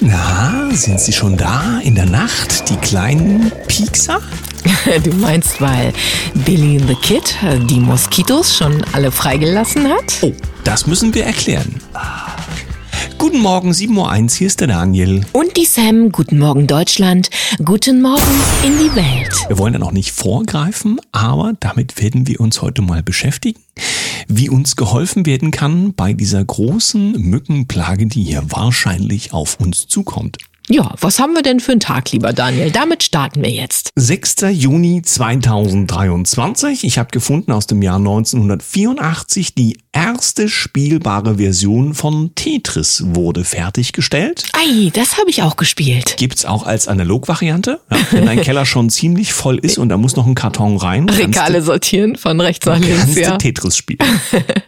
Na, sind Sie schon da in der Nacht, die kleinen Piekser? Du meinst, weil Billy the Kid die Moskitos schon alle freigelassen hat? Oh, das müssen wir erklären. Guten Morgen, 7.01 Uhr, hier ist der Daniel. Und die Sam, guten Morgen Deutschland, guten Morgen in die Welt. Wir wollen da noch nicht vorgreifen, aber damit werden wir uns heute mal beschäftigen, wie uns geholfen werden kann bei dieser großen Mückenplage, die hier wahrscheinlich auf uns zukommt. Ja, was haben wir denn für einen Tag, lieber Daniel? Damit starten wir jetzt. 6. Juni 2023. Ich habe gefunden aus dem Jahr 1984 die erste spielbare Version von Tetris wurde fertiggestellt. Ei, das habe ich auch gespielt. Gibt's auch als Analogvariante, ja, wenn dein Keller schon ziemlich voll ist und da muss noch ein Karton rein. Regale sortieren von rechts nach links, ja. Tetris spielen.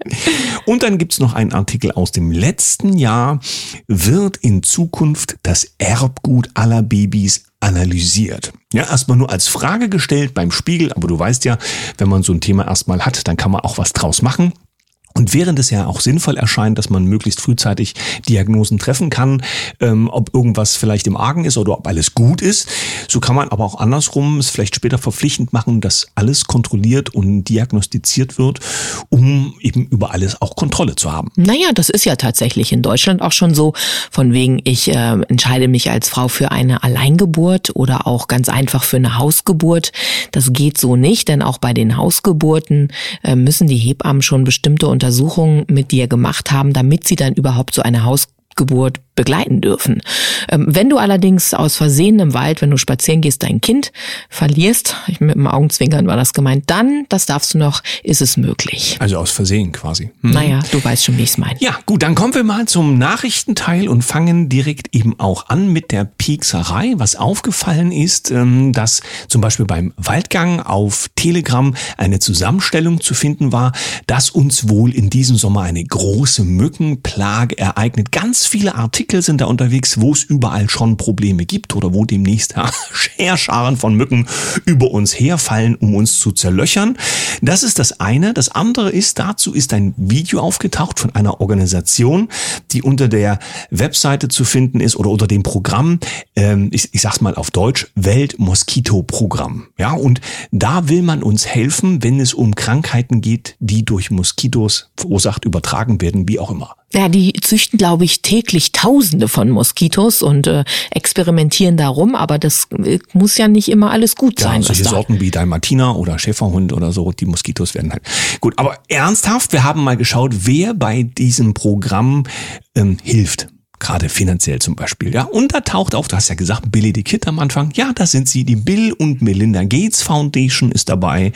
und dann gibt's noch einen Artikel aus dem letzten Jahr. Wird in Zukunft das Erbgut aller Babys analysiert. Ja, erstmal nur als Frage gestellt beim Spiegel, aber du weißt ja, wenn man so ein Thema erstmal hat, dann kann man auch was draus machen. Und während es ja auch sinnvoll erscheint, dass man möglichst frühzeitig Diagnosen treffen kann, ähm, ob irgendwas vielleicht im Argen ist oder ob alles gut ist, so kann man aber auch andersrum es vielleicht später verpflichtend machen, dass alles kontrolliert und diagnostiziert wird, um eben über alles auch Kontrolle zu haben. Naja, das ist ja tatsächlich in Deutschland auch schon so. Von wegen, ich äh, entscheide mich als Frau für eine Alleingeburt oder auch ganz einfach für eine Hausgeburt. Das geht so nicht, denn auch bei den Hausgeburten äh, müssen die Hebammen schon bestimmte Untersuchungen mit dir gemacht haben, damit sie dann überhaupt so eine Hausgeburt begleiten dürfen. Ähm, wenn du allerdings aus Versehen im Wald, wenn du spazieren gehst, dein Kind verlierst, mit dem Augenzwinkern war das gemeint, dann, das darfst du noch, ist es möglich. Also aus Versehen quasi. Hm. Naja, du weißt schon, wie ich es meine. Ja, gut, dann kommen wir mal zum Nachrichtenteil und fangen direkt eben auch an mit der Piekserei. Was aufgefallen ist, ähm, dass zum Beispiel beim Waldgang auf Telegram eine Zusammenstellung zu finden war, dass uns wohl in diesem Sommer eine große Mückenplage ereignet. Ganz viele Artikel sind da unterwegs, wo es überall schon Probleme gibt oder wo demnächst Heerscharen von Mücken über uns herfallen, um uns zu zerlöchern. Das ist das eine. Das andere ist, dazu ist ein Video aufgetaucht von einer Organisation, die unter der Webseite zu finden ist oder unter dem Programm, ähm, ich, ich sag's mal auf Deutsch, Welt-Moskito-Programm. Ja, und da will man uns helfen, wenn es um Krankheiten geht, die durch Moskitos verursacht, übertragen werden, wie auch immer. Ja, die züchten, glaube ich, täglich Tausende von Moskitos und äh, experimentieren darum, aber das äh, muss ja nicht immer alles gut sein. Ja, solche was da Sorten wie Dalmatiner oder Schäferhund oder so, die Moskitos werden halt. Gut, aber ernsthaft, wir haben mal geschaut, wer bei diesem Programm ähm, hilft. Gerade finanziell zum Beispiel, ja. Und da taucht auf, du hast ja gesagt, Billy the Kid am Anfang. Ja, da sind sie. Die Bill und Melinda Gates Foundation ist dabei.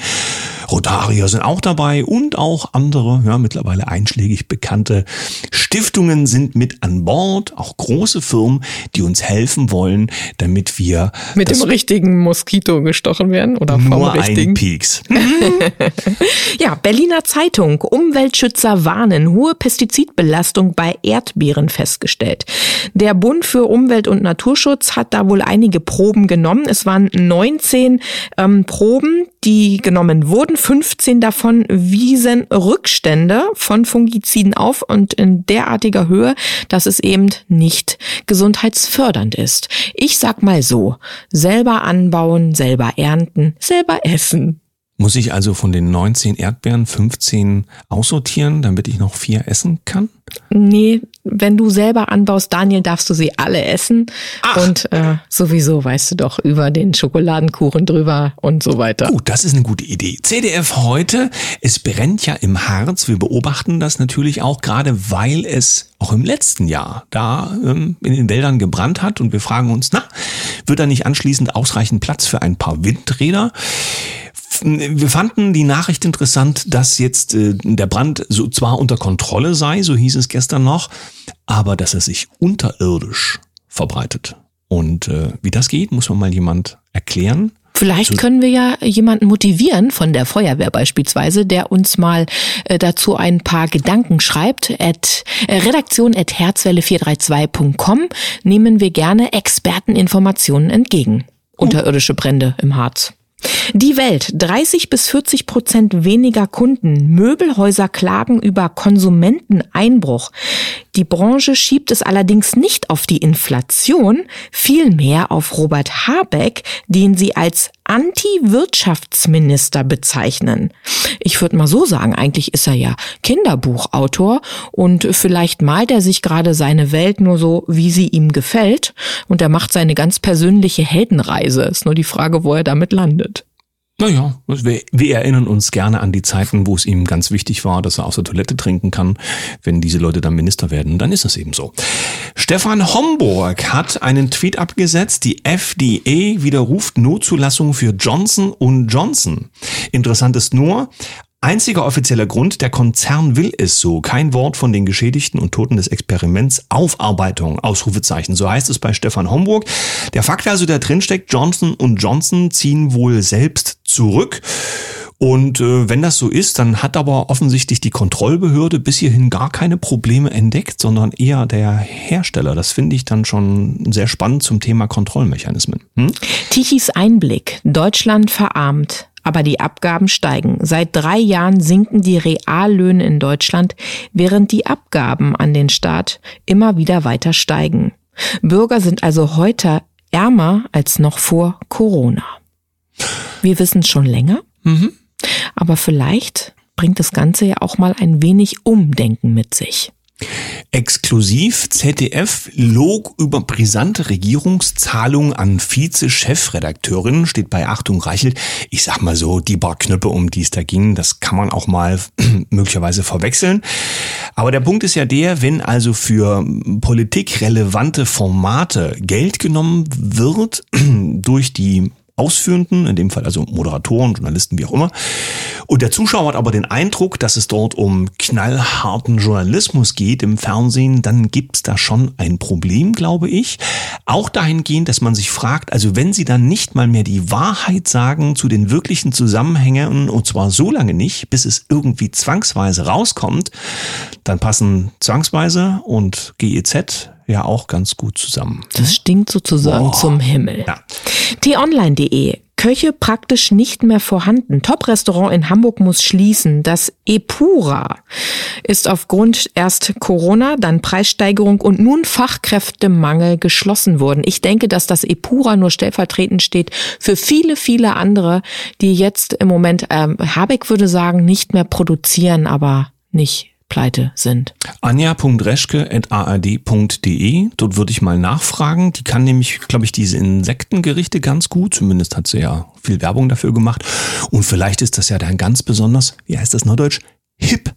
Rotaria sind auch dabei und auch andere, ja, mittlerweile einschlägig bekannte Stiftungen sind mit an Bord. Auch große Firmen, die uns helfen wollen, damit wir mit das dem richtigen Moskito gestochen werden oder vom nur richtigen. ein Pieks. Ja, Berliner Zeitung. Umweltschützer warnen. Hohe Pestizidbelastung bei Erdbeeren festgestellt. Der Bund für Umwelt und Naturschutz hat da wohl einige Proben genommen. Es waren 19 ähm, Proben, die genommen wurden. 15 davon wiesen Rückstände von Fungiziden auf und in derartiger Höhe, dass es eben nicht gesundheitsfördernd ist. Ich sag mal so, selber anbauen, selber ernten, selber essen. Muss ich also von den 19 Erdbeeren 15 aussortieren, damit ich noch vier essen kann? Nee, wenn du selber anbaust, Daniel, darfst du sie alle essen. Und äh, sowieso weißt du doch über den Schokoladenkuchen drüber und so weiter. Gut, das ist eine gute Idee. CDF heute, es brennt ja im Harz. Wir beobachten das natürlich auch gerade, weil es auch im letzten Jahr da ähm, in den Wäldern gebrannt hat. Und wir fragen uns, na, wird da nicht anschließend ausreichend Platz für ein paar Windräder? Wir fanden die Nachricht interessant, dass jetzt äh, der Brand so zwar unter Kontrolle sei, so hieß es gestern noch, aber dass er sich unterirdisch verbreitet. Und äh, wie das geht, muss man mal jemand erklären. Vielleicht können wir ja jemanden motivieren von der Feuerwehr beispielsweise, der uns mal äh, dazu ein paar Gedanken schreibt. At, äh, Redaktion at herzwelle432.com nehmen wir gerne Experteninformationen entgegen. Unterirdische Brände im Harz. Die Welt, 30 bis 40 Prozent weniger Kunden. Möbelhäuser klagen über Konsumenteneinbruch. Die Branche schiebt es allerdings nicht auf die Inflation, vielmehr auf Robert Habeck, den sie als Anti-Wirtschaftsminister bezeichnen. Ich würde mal so sagen, eigentlich ist er ja Kinderbuchautor und vielleicht malt er sich gerade seine Welt nur so, wie sie ihm gefällt und er macht seine ganz persönliche Heldenreise. Ist nur die Frage, wo er damit landet. Naja, wir, wir erinnern uns gerne an die Zeiten, wo es ihm ganz wichtig war, dass er aus der Toilette trinken kann. Wenn diese Leute dann Minister werden, dann ist es eben so. Stefan Homburg hat einen Tweet abgesetzt. Die FDA widerruft Notzulassung für Johnson Johnson. Interessant ist nur, Einziger offizieller Grund, der Konzern will es so. Kein Wort von den Geschädigten und Toten des Experiments. Aufarbeitung, Ausrufezeichen. So heißt es bei Stefan Homburg. Der Fakt also, der drinsteckt, Johnson und Johnson ziehen wohl selbst zurück. Und äh, wenn das so ist, dann hat aber offensichtlich die Kontrollbehörde bis hierhin gar keine Probleme entdeckt, sondern eher der Hersteller. Das finde ich dann schon sehr spannend zum Thema Kontrollmechanismen. Hm? Tichys Einblick. Deutschland verarmt aber die Abgaben steigen. Seit drei Jahren sinken die Reallöhne in Deutschland, während die Abgaben an den Staat immer wieder weiter steigen. Bürger sind also heute ärmer als noch vor Corona. Wir wissen es schon länger, mhm. aber vielleicht bringt das Ganze ja auch mal ein wenig Umdenken mit sich. Exklusiv ZDF log über brisante Regierungszahlungen an Vize-Chefredakteurin, steht bei Achtung Reichelt. Ich sag mal so, die paar Knöpfe, um die es da ging, das kann man auch mal möglicherweise verwechseln. Aber der Punkt ist ja der, wenn also für politikrelevante Formate Geld genommen wird durch die Ausführenden, in dem Fall also Moderatoren, Journalisten, wie auch immer. Und der Zuschauer hat aber den Eindruck, dass es dort um knallharten Journalismus geht im Fernsehen, dann gibt's da schon ein Problem, glaube ich. Auch dahingehend, dass man sich fragt, also wenn sie dann nicht mal mehr die Wahrheit sagen zu den wirklichen Zusammenhängen, und zwar so lange nicht, bis es irgendwie zwangsweise rauskommt, dann passen zwangsweise und GEZ ja auch ganz gut zusammen. Das stinkt sozusagen Boah. zum Himmel. Ja. t-online.de Köche praktisch nicht mehr vorhanden. Top-Restaurant in Hamburg muss schließen. Das Epura ist aufgrund erst Corona, dann Preissteigerung und nun Fachkräftemangel geschlossen worden. Ich denke, dass das Epura nur stellvertretend steht für viele, viele andere, die jetzt im Moment, ähm, Habeck würde sagen, nicht mehr produzieren, aber nicht pleite sind. Anja.reschke.ard.de, dort würde ich mal nachfragen. Die kann nämlich, glaube ich, diese Insektengerichte ganz gut. Zumindest hat sie ja viel Werbung dafür gemacht. Und vielleicht ist das ja dann ganz besonders, wie heißt das neudeutsch, hip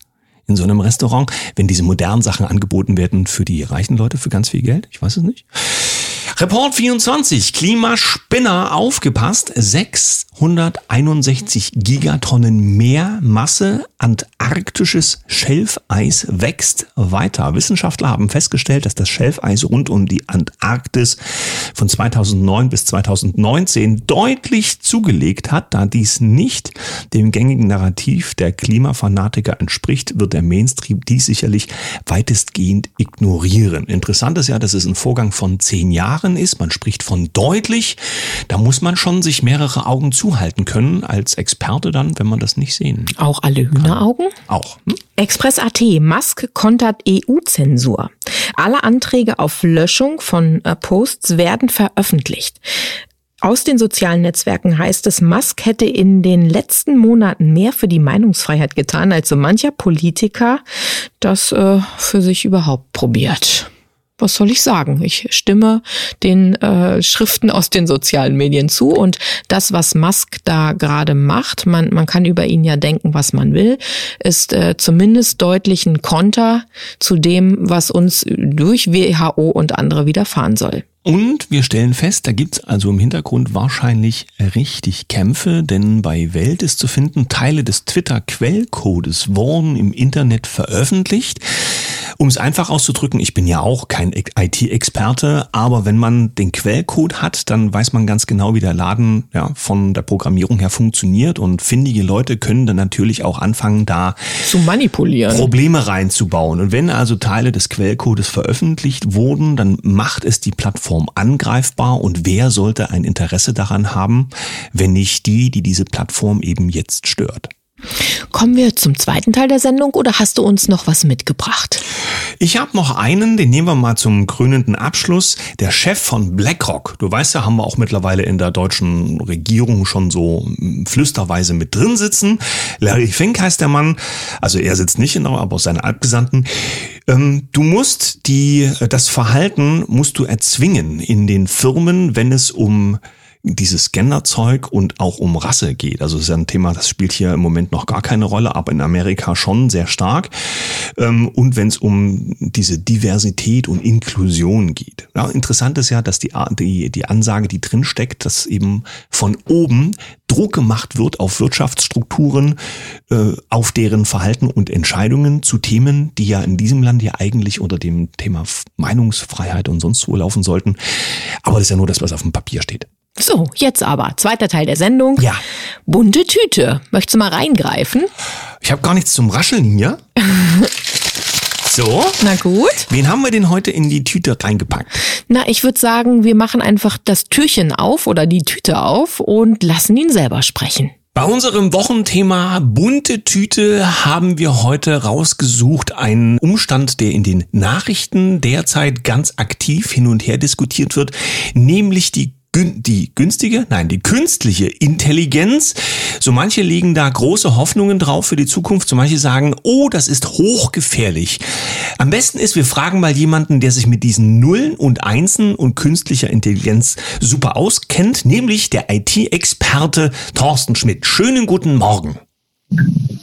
in so einem Restaurant, wenn diese modernen Sachen angeboten werden für die reichen Leute für ganz viel Geld. Ich weiß es nicht. Report 24, Klimaspinner aufgepasst, 661 Gigatonnen mehr Masse antarktisches Schelfeis wächst weiter. Wissenschaftler haben festgestellt, dass das Schelfeis rund um die Antarktis von 2009 bis 2019 deutlich zugelegt hat. Da dies nicht dem gängigen Narrativ der Klimafanatiker entspricht, wird der Mainstream dies sicherlich weitestgehend ignorieren. Interessant ist ja, dass es ein Vorgang von zehn Jahren Jahren ist. Man spricht von deutlich. Da muss man schon sich mehrere Augen zuhalten können als Experte dann, wenn man das nicht sehen. Auch alle Hühneraugen? Auch. Hm? Express.at, Musk kontert EU-Zensur. Alle Anträge auf Löschung von äh, Posts werden veröffentlicht. Aus den sozialen Netzwerken heißt es, Musk hätte in den letzten Monaten mehr für die Meinungsfreiheit getan, als so mancher Politiker das äh, für sich überhaupt probiert was soll ich sagen? Ich stimme den äh, Schriften aus den sozialen Medien zu und das, was Musk da gerade macht, man, man kann über ihn ja denken, was man will, ist äh, zumindest deutlich ein Konter zu dem, was uns durch WHO und andere widerfahren soll. Und wir stellen fest, da gibt's also im Hintergrund wahrscheinlich richtig Kämpfe, denn bei Welt ist zu finden, Teile des Twitter-Quellcodes wurden im Internet veröffentlicht. Um es einfach auszudrücken, ich bin ja auch kein IT-Experte, aber wenn man den Quellcode hat, dann weiß man ganz genau, wie der Laden ja, von der Programmierung her funktioniert und findige Leute können dann natürlich auch anfangen, da zu manipulieren, Probleme reinzubauen. Und wenn also Teile des Quellcodes veröffentlicht wurden, dann macht es die Plattform angreifbar und wer sollte ein Interesse daran haben, wenn nicht die, die diese Plattform eben jetzt stört? Kommen wir zum zweiten Teil der Sendung oder hast du uns noch was mitgebracht? Ich habe noch einen, den nehmen wir mal zum krönenden Abschluss. Der Chef von BlackRock. Du weißt ja, haben wir auch mittlerweile in der deutschen Regierung schon so hm, flüsterweise mit drin sitzen. Larry Fink heißt der Mann. Also er sitzt nicht in der, aber seine Abgesandten. Ähm, du musst die, das Verhalten musst du erzwingen in den Firmen, wenn es um dieses Genderzeug und auch um Rasse geht. Also es ist ja ein Thema, das spielt hier im Moment noch gar keine Rolle, aber in Amerika schon sehr stark. Ähm, und wenn es um diese Diversität und Inklusion geht. Ja, interessant ist ja, dass die, die, die Ansage, die drin steckt, dass eben von oben Druck gemacht wird auf Wirtschaftsstrukturen, äh, auf deren Verhalten und Entscheidungen zu Themen, die ja in diesem Land ja eigentlich unter dem Thema Meinungsfreiheit und sonst wo laufen sollten. Aber das ist ja nur das, was auf dem Papier steht. So, jetzt aber, zweiter Teil der Sendung. Ja. Bunte Tüte. Möchtest du mal reingreifen? Ich habe gar nichts zum Rascheln hier. So. Na gut. Wen haben wir denn heute in die Tüte reingepackt? Na, ich würde sagen, wir machen einfach das Türchen auf oder die Tüte auf und lassen ihn selber sprechen. Bei unserem Wochenthema bunte Tüte haben wir heute rausgesucht einen Umstand, der in den Nachrichten derzeit ganz aktiv hin und her diskutiert wird, nämlich die die günstige, nein, die künstliche Intelligenz. So manche legen da große Hoffnungen drauf für die Zukunft, so manche sagen, oh, das ist hochgefährlich. Am besten ist, wir fragen mal jemanden, der sich mit diesen Nullen und Einsen und künstlicher Intelligenz super auskennt, nämlich der IT-Experte Thorsten Schmidt. Schönen guten Morgen.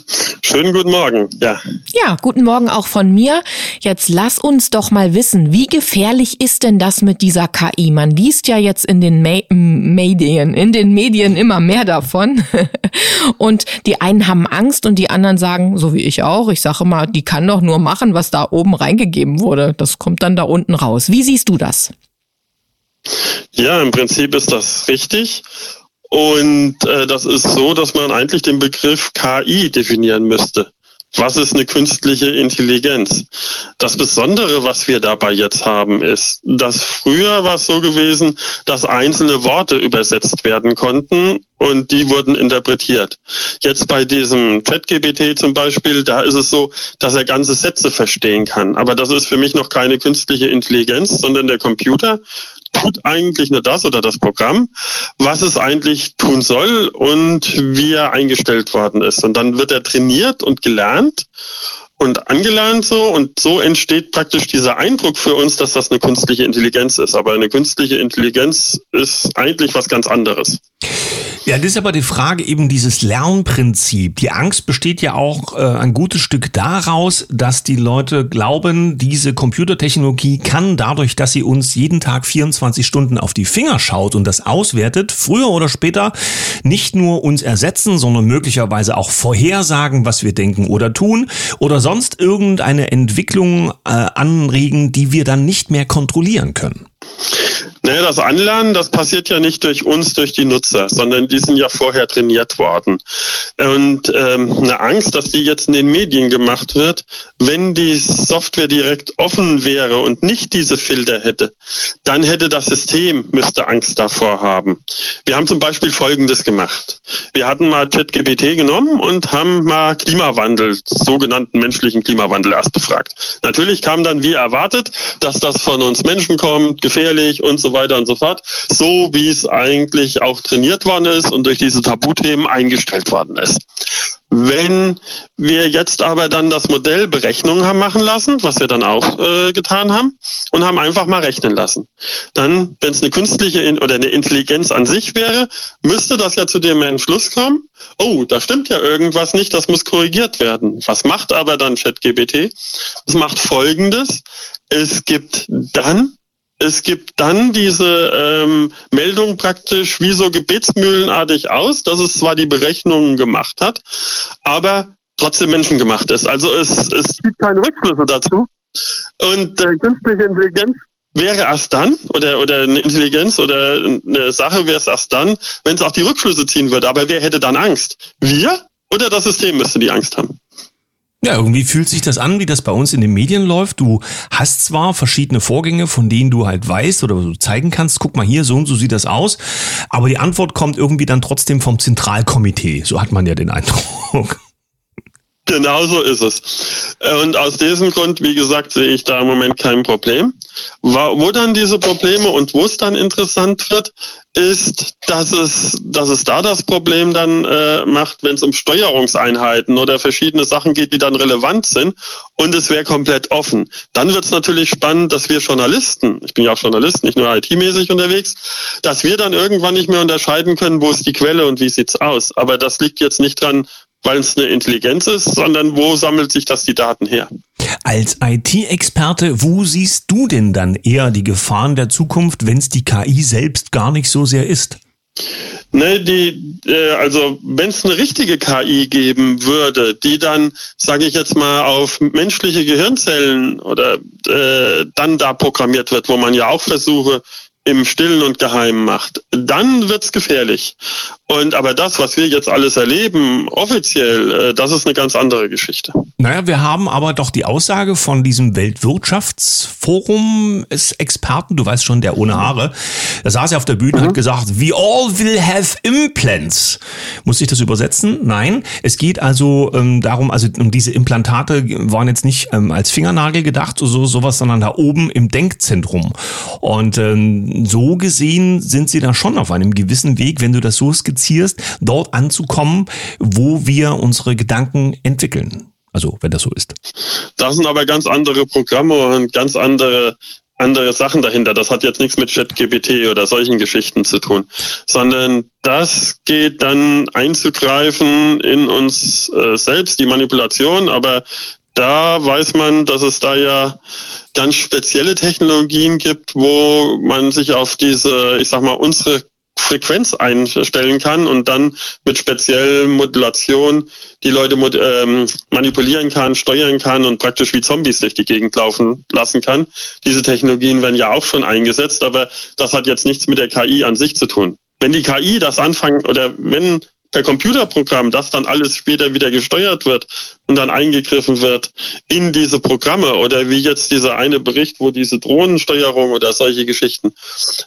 Schönen guten Morgen, ja. Ja, guten Morgen auch von mir. Jetzt lass uns doch mal wissen, wie gefährlich ist denn das mit dieser KI? Man liest ja jetzt in den Ma Medien, in den Medien immer mehr davon. und die einen haben Angst und die anderen sagen, so wie ich auch, ich sage immer, die kann doch nur machen, was da oben reingegeben wurde. Das kommt dann da unten raus. Wie siehst du das? Ja, im Prinzip ist das richtig. Und äh, das ist so, dass man eigentlich den Begriff KI definieren müsste. Was ist eine künstliche Intelligenz? Das Besondere, was wir dabei jetzt haben, ist, dass früher war es so gewesen, dass einzelne Worte übersetzt werden konnten und die wurden interpretiert. Jetzt bei diesem ChatGPT zum Beispiel, da ist es so, dass er ganze Sätze verstehen kann. Aber das ist für mich noch keine künstliche Intelligenz, sondern der Computer tut eigentlich nur das oder das Programm, was es eigentlich tun soll und wie er eingestellt worden ist. Und dann wird er trainiert und gelernt und angelernt so und so entsteht praktisch dieser Eindruck für uns, dass das eine künstliche Intelligenz ist. Aber eine künstliche Intelligenz ist eigentlich was ganz anderes. Ja, das ist aber die Frage eben dieses Lernprinzip. Die Angst besteht ja auch äh, ein gutes Stück daraus, dass die Leute glauben, diese Computertechnologie kann dadurch, dass sie uns jeden Tag 24 Stunden auf die Finger schaut und das auswertet, früher oder später nicht nur uns ersetzen, sondern möglicherweise auch vorhersagen, was wir denken oder tun oder sonst irgendeine Entwicklung äh, anregen, die wir dann nicht mehr kontrollieren können. Naja, das Anlernen, das passiert ja nicht durch uns, durch die Nutzer, sondern die sind ja vorher trainiert worden. Und ähm, eine Angst, dass die jetzt in den Medien gemacht wird, wenn die Software direkt offen wäre und nicht diese Filter hätte, dann hätte das System, müsste Angst davor haben. Wir haben zum Beispiel Folgendes gemacht. Wir hatten mal ChatGPT genommen und haben mal Klimawandel, sogenannten menschlichen Klimawandel erst befragt. Natürlich kam dann wie erwartet, dass das von uns Menschen kommt, gefährlich und so weiter und so fort, so wie es eigentlich auch trainiert worden ist und durch diese Tabuthemen eingestellt worden ist. Wenn wir jetzt aber dann das Modell Berechnungen haben machen lassen, was wir dann auch äh, getan haben, und haben einfach mal rechnen lassen, dann, wenn es eine künstliche oder eine Intelligenz an sich wäre, müsste das ja zu dem Entschluss kommen, oh, da stimmt ja irgendwas nicht, das muss korrigiert werden. Was macht aber dann ChatGPT? Es macht Folgendes. Es gibt dann es gibt dann diese ähm, Meldung praktisch wie so gebetsmühlenartig aus, dass es zwar die Berechnungen gemacht hat, aber trotzdem menschengemacht ist. Also es, es gibt keine Rückschlüsse dazu, Und äh, künstliche Intelligenz wäre erst dann, oder, oder eine Intelligenz oder eine Sache wäre es erst dann, wenn es auch die Rückschlüsse ziehen würde. Aber wer hätte dann Angst? Wir oder das System müsste die Angst haben? Ja, irgendwie fühlt sich das an, wie das bei uns in den Medien läuft. Du hast zwar verschiedene Vorgänge, von denen du halt weißt oder du zeigen kannst, guck mal hier, so und so sieht das aus, aber die Antwort kommt irgendwie dann trotzdem vom Zentralkomitee. So hat man ja den Eindruck. Genau so ist es. Und aus diesem Grund, wie gesagt, sehe ich da im Moment kein Problem. Wo dann diese Probleme und wo es dann interessant wird, ist, dass es, dass es da das Problem dann äh, macht, wenn es um Steuerungseinheiten oder verschiedene Sachen geht, die dann relevant sind und es wäre komplett offen. Dann wird es natürlich spannend, dass wir Journalisten, ich bin ja auch Journalist, nicht nur IT-mäßig unterwegs, dass wir dann irgendwann nicht mehr unterscheiden können, wo ist die Quelle und wie sieht's aus. Aber das liegt jetzt nicht dran, weil es eine Intelligenz ist, sondern wo sammelt sich das die Daten her? Als IT-Experte, wo siehst du denn dann eher die Gefahren der Zukunft, wenn es die KI selbst gar nicht so sehr ist? Ne, die, äh, also wenn es eine richtige KI geben würde, die dann, sage ich jetzt mal, auf menschliche Gehirnzellen oder äh, dann da programmiert wird, wo man ja auch Versuche im Stillen und Geheimen macht, dann wird's gefährlich. Und aber das, was wir jetzt alles erleben, offiziell, äh, das ist eine ganz andere Geschichte. Naja, wir haben aber doch die Aussage von diesem Weltwirtschaftsforum Experten, du weißt schon, der ohne Haare, da saß er auf der Bühne und mhm. hat gesagt, we all will have implants. Muss ich das übersetzen? Nein. Es geht also ähm, darum, also um diese Implantate waren jetzt nicht ähm, als Fingernagel gedacht, so sowas, sondern da oben im Denkzentrum. Und ähm, so gesehen sind sie da schon auf einem gewissen Weg, wenn du das so skizzierst skizzierst, dort anzukommen, wo wir unsere Gedanken entwickeln. Also, wenn das so ist. Da sind aber ganz andere Programme und ganz andere andere Sachen dahinter. Das hat jetzt nichts mit ChatGPT oder solchen Geschichten zu tun, sondern das geht dann einzugreifen in uns äh, selbst, die Manipulation, aber da weiß man, dass es da ja ganz spezielle Technologien gibt, wo man sich auf diese, ich sag mal, unsere Frequenz einstellen kann und dann mit speziellen Modulation die Leute ähm, manipulieren kann, steuern kann und praktisch wie Zombies durch die Gegend laufen lassen kann. Diese Technologien werden ja auch schon eingesetzt, aber das hat jetzt nichts mit der KI an sich zu tun. Wenn die KI das anfangen oder wenn per Computerprogramm das dann alles später wieder gesteuert wird und dann eingegriffen wird in diese Programme oder wie jetzt dieser eine Bericht, wo diese Drohnensteuerung oder solche Geschichten,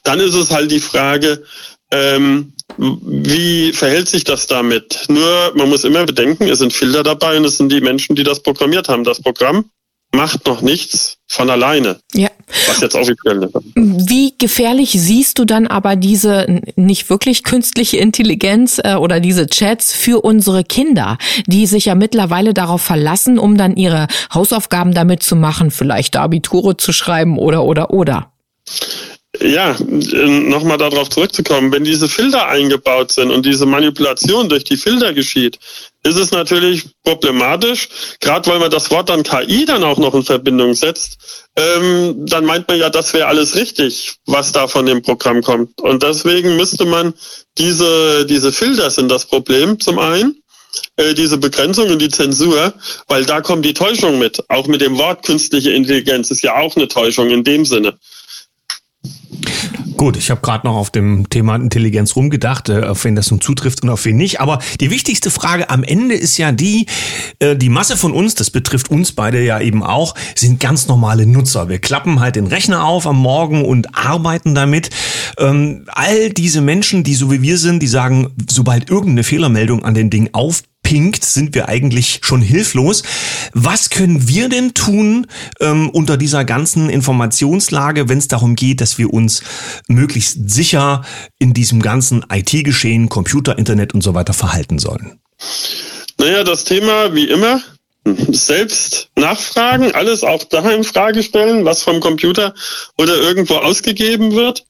dann ist es halt die Frage, ähm, wie verhält sich das damit? Nur, man muss immer bedenken, es sind Filter dabei und es sind die Menschen, die das programmiert haben. Das Programm macht noch nichts von alleine. Ja. Was jetzt offiziell ist. Wie gefährlich siehst du dann aber diese nicht wirklich künstliche Intelligenz äh, oder diese Chats für unsere Kinder, die sich ja mittlerweile darauf verlassen, um dann ihre Hausaufgaben damit zu machen, vielleicht Abiture zu schreiben oder oder oder? Ja, nochmal darauf zurückzukommen, wenn diese Filter eingebaut sind und diese Manipulation durch die Filter geschieht, ist es natürlich problematisch, gerade weil man das Wort dann KI dann auch noch in Verbindung setzt, ähm, dann meint man ja, das wäre alles richtig, was da von dem Programm kommt. Und deswegen müsste man diese, diese Filter sind das Problem zum einen äh, diese Begrenzung und die Zensur, weil da kommt die Täuschung mit. Auch mit dem Wort künstliche Intelligenz ist ja auch eine Täuschung in dem Sinne. Gut, ich habe gerade noch auf dem Thema Intelligenz rumgedacht, äh, auf wen das nun zutrifft und auf wen nicht. Aber die wichtigste Frage am Ende ist ja die, äh, die Masse von uns, das betrifft uns beide ja eben auch, sind ganz normale Nutzer. Wir klappen halt den Rechner auf am Morgen und arbeiten damit. Ähm, all diese Menschen, die so wie wir sind, die sagen, sobald irgendeine Fehlermeldung an den Ding auf pinkt, sind wir eigentlich schon hilflos. Was können wir denn tun ähm, unter dieser ganzen Informationslage, wenn es darum geht, dass wir uns möglichst sicher in diesem ganzen IT-Geschehen, Computer, Internet und so weiter verhalten sollen? Naja, das Thema wie immer selbst nachfragen, alles auch da in Frage stellen, was vom Computer oder irgendwo ausgegeben wird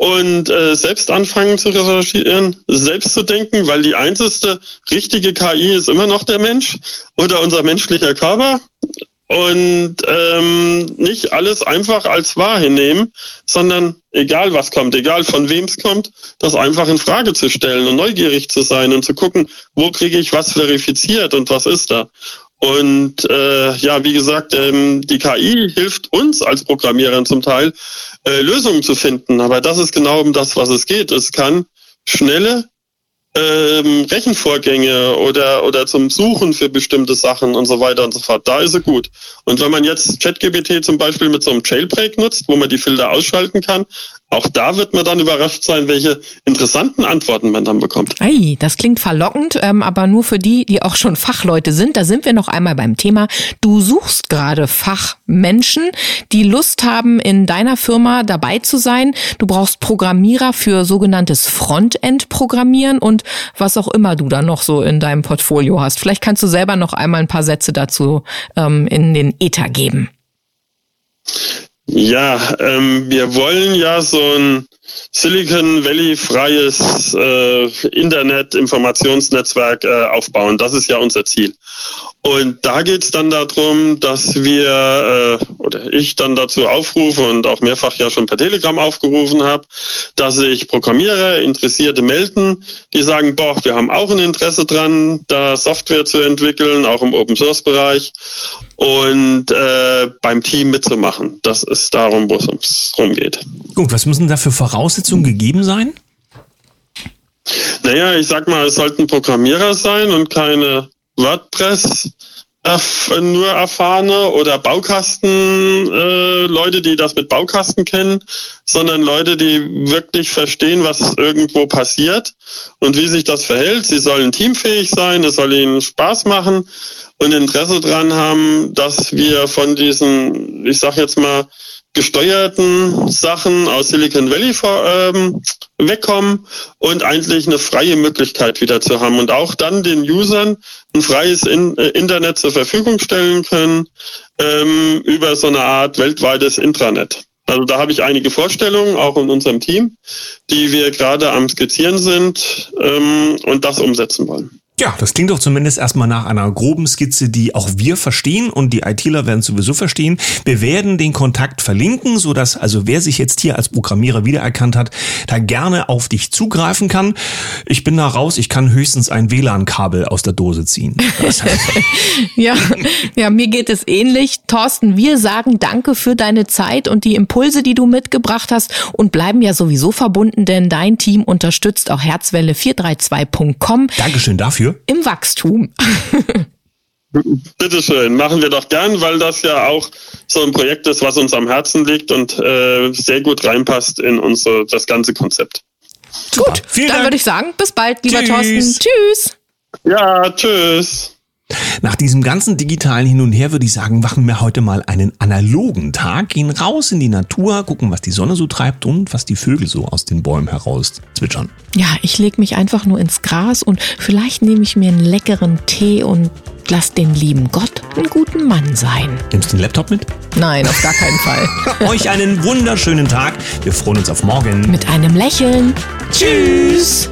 und äh, selbst anfangen zu recherchieren, selbst zu denken, weil die einzige richtige KI ist immer noch der Mensch oder unser menschlicher Körper und ähm, nicht alles einfach als wahr hinnehmen, sondern egal was kommt, egal von wem es kommt, das einfach in Frage zu stellen und neugierig zu sein und zu gucken, wo kriege ich was verifiziert und was ist da. Und äh, ja, wie gesagt, ähm, die KI hilft uns als Programmierern zum Teil, äh, Lösungen zu finden. Aber das ist genau um das, was es geht. Es kann schnelle ähm, Rechenvorgänge oder, oder zum Suchen für bestimmte Sachen und so weiter und so fort. Da ist er gut. Und wenn man jetzt ChatGPT zum Beispiel mit so einem Jailbreak nutzt, wo man die Filter ausschalten kann, auch da wird man dann überrascht sein, welche interessanten Antworten man dann bekommt. Ei, das klingt verlockend, ähm, aber nur für die, die auch schon Fachleute sind. Da sind wir noch einmal beim Thema. Du suchst gerade Fachmenschen, die Lust haben, in deiner Firma dabei zu sein. Du brauchst Programmierer für sogenanntes Frontend-Programmieren und was auch immer du da noch so in deinem Portfolio hast. Vielleicht kannst du selber noch einmal ein paar Sätze dazu ähm, in den Ether geben. Ja, ähm, wir wollen ja so ein Silicon Valley freies äh, Internet-Informationsnetzwerk äh, aufbauen. Das ist ja unser Ziel. Und da geht es dann darum, dass wir äh, oder ich dann dazu aufrufe und auch mehrfach ja schon per Telegram aufgerufen habe, dass sich Programmierer, Interessierte melden, die sagen, boah, wir haben auch ein Interesse dran, da Software zu entwickeln, auch im Open Source Bereich und äh, beim Team mitzumachen. Das ist darum, wo es rumgeht. Gut, was müssen da für Voraussetzungen gegeben sein? Naja, ich sag mal, es sollten Programmierer sein und keine WordPress nur erfahrene oder Baukasten äh, Leute, die das mit Baukasten kennen, sondern Leute, die wirklich verstehen, was irgendwo passiert und wie sich das verhält. Sie sollen teamfähig sein, es soll ihnen Spaß machen und Interesse dran haben, dass wir von diesen, ich sag jetzt mal, gesteuerten Sachen aus Silicon Valley vor, ähm, wegkommen und eigentlich eine freie Möglichkeit wieder zu haben und auch dann den Usern ein freies In äh, Internet zur Verfügung stellen können ähm, über so eine Art weltweites Intranet. Also da habe ich einige Vorstellungen, auch in unserem Team, die wir gerade am Skizzieren sind ähm, und das umsetzen wollen. Ja, das klingt doch zumindest erstmal nach einer groben Skizze, die auch wir verstehen und die ITler werden sowieso verstehen. Wir werden den Kontakt verlinken, so dass also wer sich jetzt hier als Programmierer wiedererkannt hat, da gerne auf dich zugreifen kann. Ich bin da raus, ich kann höchstens ein WLAN-Kabel aus der Dose ziehen. ja, ja, mir geht es ähnlich. Thorsten, wir sagen danke für deine Zeit und die Impulse, die du mitgebracht hast und bleiben ja sowieso verbunden, denn dein Team unterstützt auch Herzwelle432.com. Dankeschön dafür im Wachstum. Bitteschön, machen wir doch gern, weil das ja auch so ein Projekt ist, was uns am Herzen liegt und äh, sehr gut reinpasst in unser das ganze Konzept. Super. Gut, Vielen dann würde ich sagen, bis bald, lieber tschüss. Thorsten. Tschüss. Ja, tschüss. Nach diesem ganzen digitalen Hin und Her würde ich sagen, machen wir heute mal einen analogen Tag, gehen raus in die Natur, gucken, was die Sonne so treibt und was die Vögel so aus den Bäumen heraus zwitschern. Ja, ich lege mich einfach nur ins Gras und vielleicht nehme ich mir einen leckeren Tee und lass den lieben Gott einen guten Mann sein. Nimmst du den Laptop mit? Nein, auf gar keinen Fall. Euch einen wunderschönen Tag. Wir freuen uns auf morgen. Mit einem Lächeln. Tschüss.